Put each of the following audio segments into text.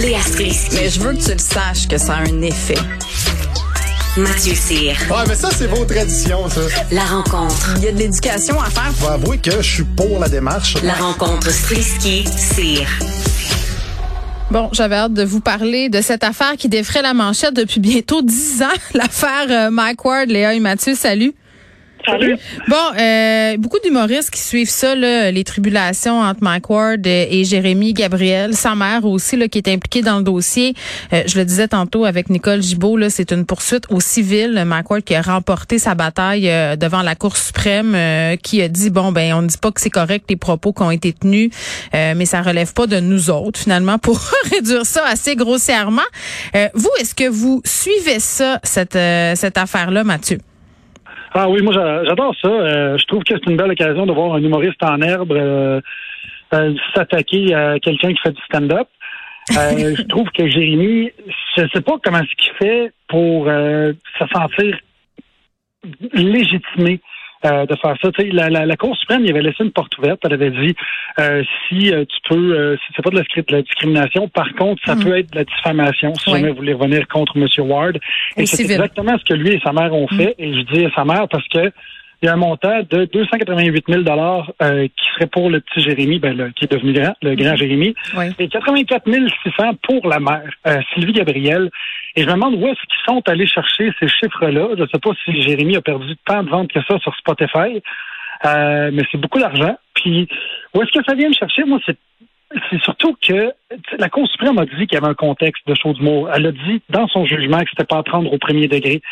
Léa Strisky. Mais je veux que tu le saches que ça a un effet. Mathieu Cyr. Ouais, mais ça, c'est vos traditions, ça. La rencontre. Il y a de l'éducation à faire. Faut avouer que je suis pour la démarche. La rencontre Strisky-Cyr. Bon, j'avais hâte de vous parler de cette affaire qui défrait la manchette depuis bientôt dix ans, l'affaire euh, Mike Ward, Léa et Mathieu. Salut. Bon, euh, beaucoup d'humoristes qui suivent ça, là, les tribulations entre Mike Ward et Jérémy Gabriel, sa mère aussi, là, qui est impliquée dans le dossier. Euh, je le disais tantôt avec Nicole Gibault, là, c'est une poursuite au civil. Mike Ward qui a remporté sa bataille euh, devant la Cour suprême, qui a dit bon ben on ne dit pas que c'est correct les propos qui ont été tenus, mais ça relève pas de nous autres finalement pour réduire ça assez grossièrement. vous, est-ce que vous suivez ça cette cette affaire là, Mathieu? Ah oui, moi j'adore ça. Euh, je trouve que c'est une belle occasion de voir un humoriste en herbe euh, euh, s'attaquer à quelqu'un qui fait du stand-up. je trouve que Jérémy, je sais pas comment ce qu'il fait pour se sentir légitimé euh, de faire ça. La, la, la, Cour suprême, il avait laissé une porte ouverte. Elle avait dit euh, si euh, tu peux, si c'est pas de la, de la, discrimination, par contre, ça mm. peut être de la diffamation si jamais vous voulez revenir contre M. Ward. Et c'est exactement ce que lui et sa mère ont mm. fait. Et je dis à sa mère parce que il y a un montant de 288 000 dollars euh, qui serait pour le petit Jérémy, ben, qui est devenu grand, le grand Jérémy, et 84 600 pour la mère, euh, Sylvie Gabriel. Et je me demande où est-ce qu'ils sont allés chercher ces chiffres-là. Je ne sais pas si Jérémy a perdu tant de ventes que ça sur Spotify, euh, mais c'est beaucoup d'argent. Puis où est-ce que ça vient me chercher? Moi, c'est c'est surtout que la Cour suprême a dit qu'il y avait un contexte de choses mot. Elle a dit dans son jugement que c'était pas à prendre au premier degré.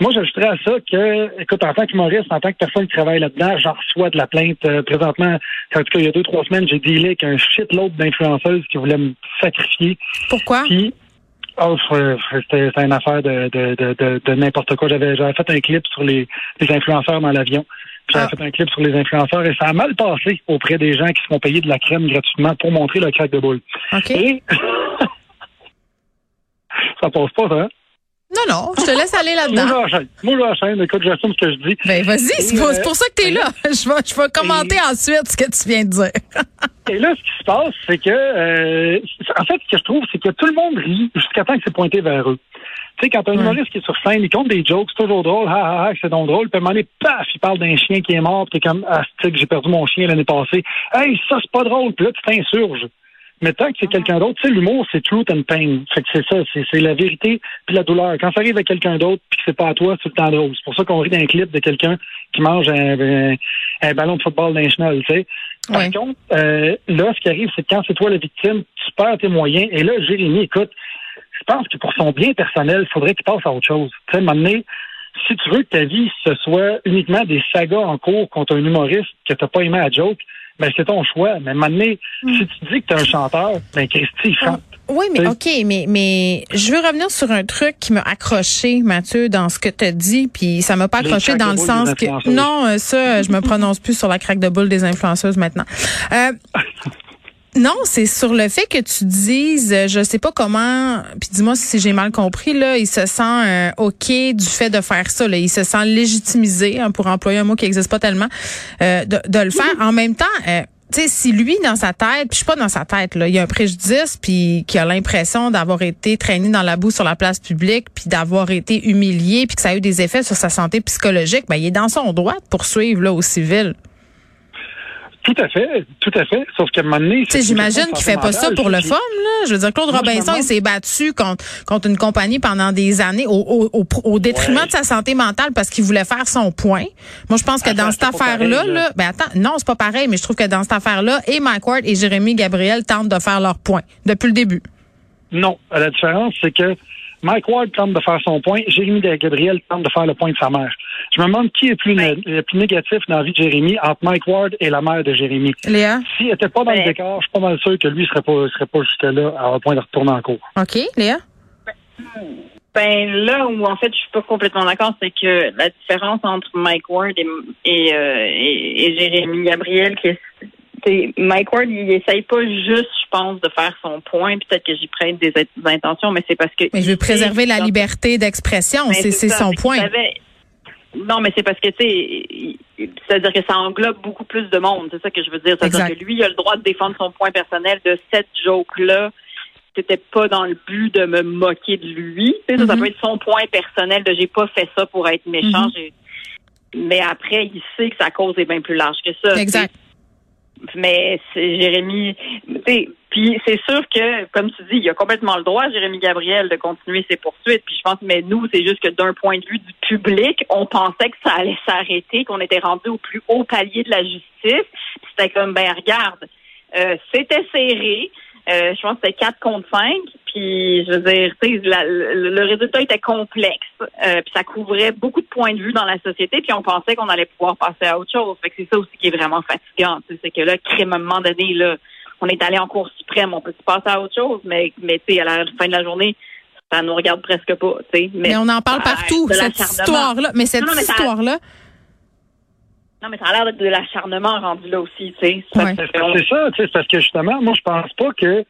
Moi, j'ajouterais à ça que, écoute, en tant qu'humoriste, en tant que personne qui travaille là-dedans, j'en reçois de la plainte. Euh, présentement, en tout cas, il y a deux, trois semaines, j'ai dealé avec un shitload d'influenceuses qui voulaient me sacrifier. Pourquoi? Puis, oh, c'était une affaire de, de, de, de, n'importe quoi. J'avais fait un clip sur les, les influenceurs dans l'avion. Puis j'avais ah. fait un clip sur les influenceurs et ça a mal passé auprès des gens qui se font payer de la crème gratuitement pour montrer le crack de boule. OK. Et ça passe pas, ça. Hein? Non, non, je te laisse aller là-dedans. Moi, j'enchaîne. Écoute, j'assume ce que je dis. Ben, vas-y, c'est pour, pour, ça que tu es là. Je vais, je vais commenter ensuite ce que tu viens de dire. et là, ce qui se passe, c'est que, euh, en fait, ce que je trouve, c'est que tout le monde rit jusqu'à temps que c'est pointé vers eux. Tu sais, quand un humoriste qui est sur scène, il compte des jokes, c'est toujours drôle, ha, ha, ha, c'est donc drôle. Puis à un moment donné, paf, il parle d'un chien qui est mort, puis t'es comme, ah, que j'ai perdu mon chien l'année passée. Hey, ça, c'est pas drôle. Puis là, tu t'insurges. Mais tant que c'est quelqu'un d'autre, tu sais, l'humour, c'est truth and pain. Fait que c'est ça, c'est la vérité puis la douleur. Quand ça arrive à quelqu'un d'autre puis que c'est pas à toi, c'est le temps drôle. C'est pour ça qu'on rit d'un clip de quelqu'un qui mange un, ballon de football d'un chenal, tu sais. Par contre, euh, là, ce qui arrive, c'est que quand c'est toi la victime, tu perds tes moyens. Et là, Jérémy, écoute, je pense que pour son bien personnel, il faudrait qu'il passe à autre chose. Tu sais, donné, si tu veux que ta vie, ce soit uniquement des sagas en cours contre un humoriste que t'as pas aimé à joke, ben c'est ton choix. Mais maintenant, mm. si tu dis que tu es un chanteur, ben Christy, chante. Oui, mais OK, mais mais je veux revenir sur un truc qui m'a accroché, Mathieu, dans ce que tu as dit, puis ça m'a pas accroché dans le sens que non, euh, ça, je me prononce plus sur la craque de boule des influenceuses maintenant. Euh, Non, c'est sur le fait que tu dises, euh, je sais pas comment, puis dis-moi si j'ai mal compris là, il se sent euh, ok du fait de faire ça, il se sent légitimisé, hein, pour employer un mot qui n'existe pas tellement, euh, de, le faire. En même temps, tu sais, si lui dans sa tête, puis je suis pas dans sa tête là, il y a un préjudice, puis qui a l'impression d'avoir été traîné dans la boue sur la place publique, puis d'avoir été humilié, puis que ça a eu des effets sur sa santé psychologique, ben il est dans son droit de poursuivre là au civil. Tout à fait, tout à fait. Sauf qu'à un moment donné, j'imagine qu'il fait pas ça pour le fun, là. Je veux dire, Claude Robinson, il s'est battu contre, contre une compagnie pendant des années au, au, au, détriment de sa santé mentale parce qu'il voulait faire son point. Moi, je pense que dans cette affaire-là, là, ben attends, non, c'est pas pareil, mais je trouve que dans cette affaire-là, et Mike Ward et Jérémy Gabriel tentent de faire leur point depuis le début. Non. La différence, c'est que Mike Ward tente de faire son point, Jérémy Gabriel tente de faire le point de sa mère. Je me demande qui est plus, le plus négatif dans la vie de Jérémy entre Mike Ward et la mère de Jérémy. Léa? S'il n'était pas dans le décor, je suis pas mal sûr que lui serait pas serait pas jusque là à un point de retourner en cours. OK, Léa? Ben là où en fait je suis pas complètement d'accord, c'est que la différence entre Mike Ward et, et, euh, et, Jérémy Gabriel, qui est, Mike Ward, il essaye pas juste, je pense, de faire son point. Peut-être que j'y prête des, intentions, mais c'est parce que. Mais je veux préserver la liberté d'expression, c'est son point. non, mais c'est parce que tu sais, c'est-à-dire que ça englobe beaucoup plus de monde. C'est ça que je veux dire. C'est-à-dire que lui, il a le droit de défendre son point personnel de cette joke-là c'était pas dans le but de me moquer de lui. ça, mm-hmm. peut être son point personnel de j'ai pas fait ça pour être méchant. Mm-hmm. Mais après, il sait que sa cause est bien plus large que ça. Exact. Mais c'est Jérémy, puis c'est sûr que, comme tu dis, il a complètement le droit, Jérémy Gabriel, de continuer ses poursuites. Puis je pense, mais nous, c'est juste que d'un point de vue du public, on pensait que ça allait s'arrêter, qu'on était rendu au plus haut palier de la justice. C'était comme, ben regarde, euh, c'était serré. Euh, je pense que c'était 4 contre 5. Puis, je veux dire, le, résultat était complexe. Euh, puis, ça couvrait beaucoup de points de vue dans la société. Puis, on pensait qu'on allait pouvoir passer à autre chose. Fait que c'est ça aussi qui est vraiment fatigant. C'est que là, crime, à un moment donné, là, on est allé en Cour suprême. On peut passer à autre chose. Mais, mais tu sais, à la fin de la journée, ça nous regarde presque pas. Mais, mais on en parle partout, cette histoire-là. Mais cette histoire-là, non, mais ça a l'air de l'acharnement rendu là aussi, tu sais. C'est ça, tu sais, parce que justement, moi, je pense pas que, tu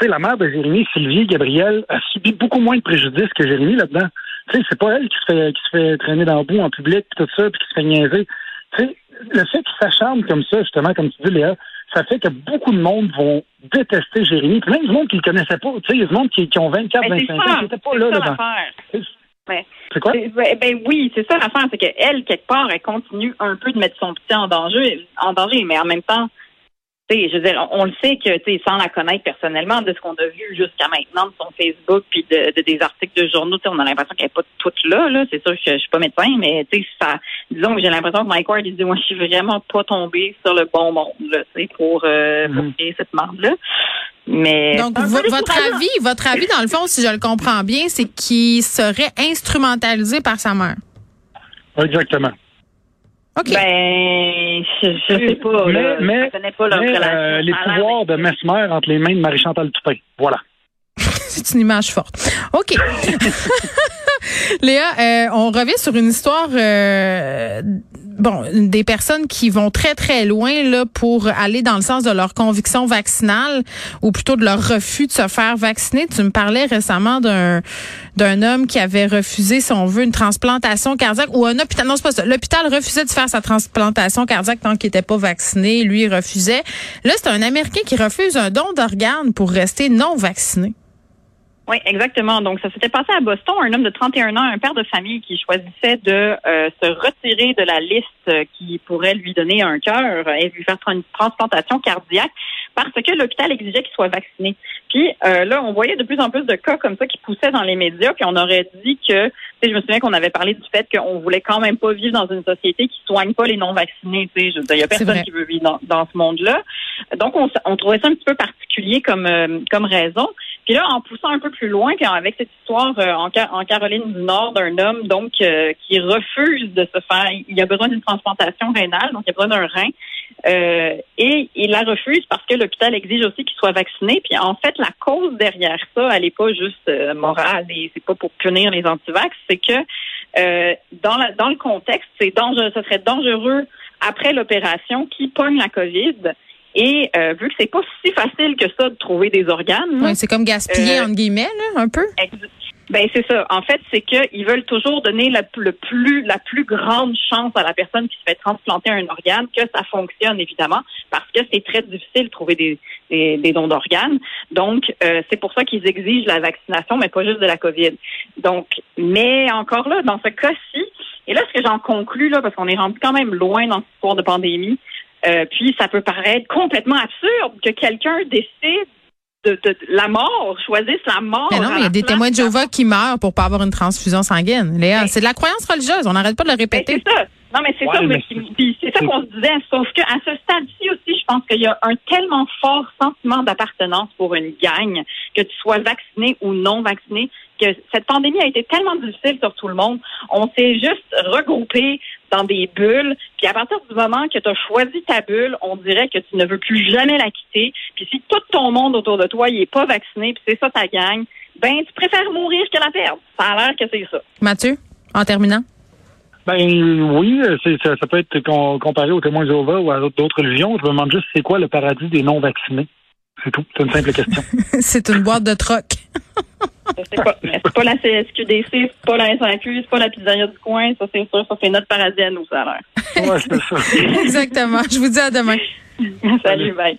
sais, la mère de Jérémy, Sylvie, Gabriel, a subi beaucoup moins de préjudice que Jérémy là-dedans. Tu sais, c'est pas elle qui se fait, qui se fait traîner dans le bout en public, tout ça, puis qui se fait niaiser. Tu sais, le fait qu'il s'acharne comme ça, justement, comme tu dis, Léa, ça fait que beaucoup de monde vont détester Jérémy. Puis même du monde qui le connaissait pas. Tu sais, il y a du monde qui, qui ont 24, 25 ans, qui n'étaient pas là. C'est quoi? Ben, ben, oui, c'est ça l'affaire, c'est qu'elle, quelque part, elle continue un peu de mettre son petit en danger, en danger, mais en même temps, je veux dire, on, le sait que, sans la connaître personnellement, de ce qu'on a vu jusqu'à maintenant de son Facebook puis de, des articles de journaux, on a l'impression qu'elle n'est pas toute là. là. C'est sûr que je, suis pas médecin, mais ça, disons que j'ai l'impression que Mike Ward il dit, moi, je suis vraiment pas tombé sur le bon monde là, pour, euh, pour mm-hmm. créer cette marde-là. Mais donc votre avis, votre avis dans le fond, si je le comprends bien, c'est qu'il serait instrumentalisé par sa mère. Exactement. OK. Ben, je, je sais pas. Mais, mais, connais pas leur euh, les pouvoirs de Mesmer entre les mains de Marie-Chantal Toupin. Voilà. C'est une image forte. OK. Léa, euh, on revient sur une histoire euh, bon, des personnes qui vont très très loin là pour aller dans le sens de leur conviction vaccinale ou plutôt de leur refus de se faire vacciner. Tu me parlais récemment d'un d'un homme qui avait refusé si on veut une transplantation cardiaque ou un hôpital non c'est pas ça. L'hôpital refusait de faire sa transplantation cardiaque tant qu'il n'était pas vacciné, lui il refusait. Là, c'est un américain qui refuse un don d'organes pour rester non vacciné. Oui, exactement. Donc, ça s'était passé à Boston. Un homme de 31 ans, un père de famille qui choisissait de euh, se retirer de la liste qui pourrait lui donner un cœur et lui faire une transplantation cardiaque parce que l'hôpital exigeait qu'il soit vacciné. Puis euh, là, on voyait de plus en plus de cas comme ça qui poussaient dans les médias, puis on aurait dit que, je me souviens qu'on avait parlé du fait qu'on voulait quand même pas vivre dans une société qui soigne pas les non-vaccinés. Tu sais, il y a personne qui veut vivre dans, ce monde-là. Donc, on, on, trouvait ça un petit peu particulier comme euh, comme raison. Puis là, en poussant un peu plus loin, avec cette histoire euh, en, en, Caroline du Nord d'un homme donc euh, qui refuse de se faire, il a besoin d'une transplantation rénale, donc il a besoin d'un rein, euh, et il la refuse parce que l'hôpital exige aussi qu'il soit vacciné. Puis en fait, la cause derrière ça, elle n'est pas juste morale et c'est pas pour punir les antivax, c'est que dans, la, dans le contexte, c'est dangereux, ce serait dangereux après l'opération qui pogne la COVID et euh, vu que c'est pas si facile que ça de trouver des organes. Oui, c'est comme gaspiller euh, entre guillemets, là, un peu. Ben c'est ça. En fait, c'est qu'ils veulent toujours donner la, le plus la plus grande chance à la personne qui se fait transplanter un organe que ça fonctionne évidemment, parce que c'est très difficile de trouver des, des, dons d'organes. Donc euh, c'est pour ça qu'ils exigent la vaccination, mais pas juste de la COVID. Donc, mais encore là, dans ce cas-ci, et là ce que j'en conclus là, parce qu'on est rendu quand même loin dans ce histoire de pandémie, euh, puis ça peut paraître complètement absurde que quelqu'un décide de, la mort, choisisse la mort. Mais non, mais il y a des témoins de Jéhovah qui meurent pour pas avoir une transfusion sanguine. Léa, c'est de la croyance religieuse. On n'arrête pas de le répéter. c'est ça. Non, mais c'est ça, mais c'est ça qu'on se disait. Sauf qu'à ce stade-ci aussi, je pense qu'il y a un tellement fort sentiment d'appartenance pour une gang, que tu sois vacciné ou non vacciné, que cette pandémie a été tellement difficile sur tout le monde. On s'est juste regroupé dans des bulles. Puis à partir du moment que tu as choisi ta bulle, on dirait que tu ne veux plus jamais la quitter. Puis si tout ton monde autour de toi, il est pas vacciné, puis c'est ça ta gang, ben tu préfères mourir que la perdre. Ça a l'air que c'est ça. Mathieu, en terminant? Ben oui, ça, ça, peut être comparé aux témoins de Jéhovah ou à d'autres religions. Je me demande juste c'est quoi le paradis des non-vaccinés. C'est tout. C'est une simple question. c'est une boîte de troc. c'est pas, pas la CSQDC, c'est pas la SAQ, c'est pas la pizzeria du coin. Ça, c'est sûr. Ça, c'est notre paradis à nous, ça a l'air. Ouais, c'est ça. Exactement. Je vous dis à demain. Salut, bye.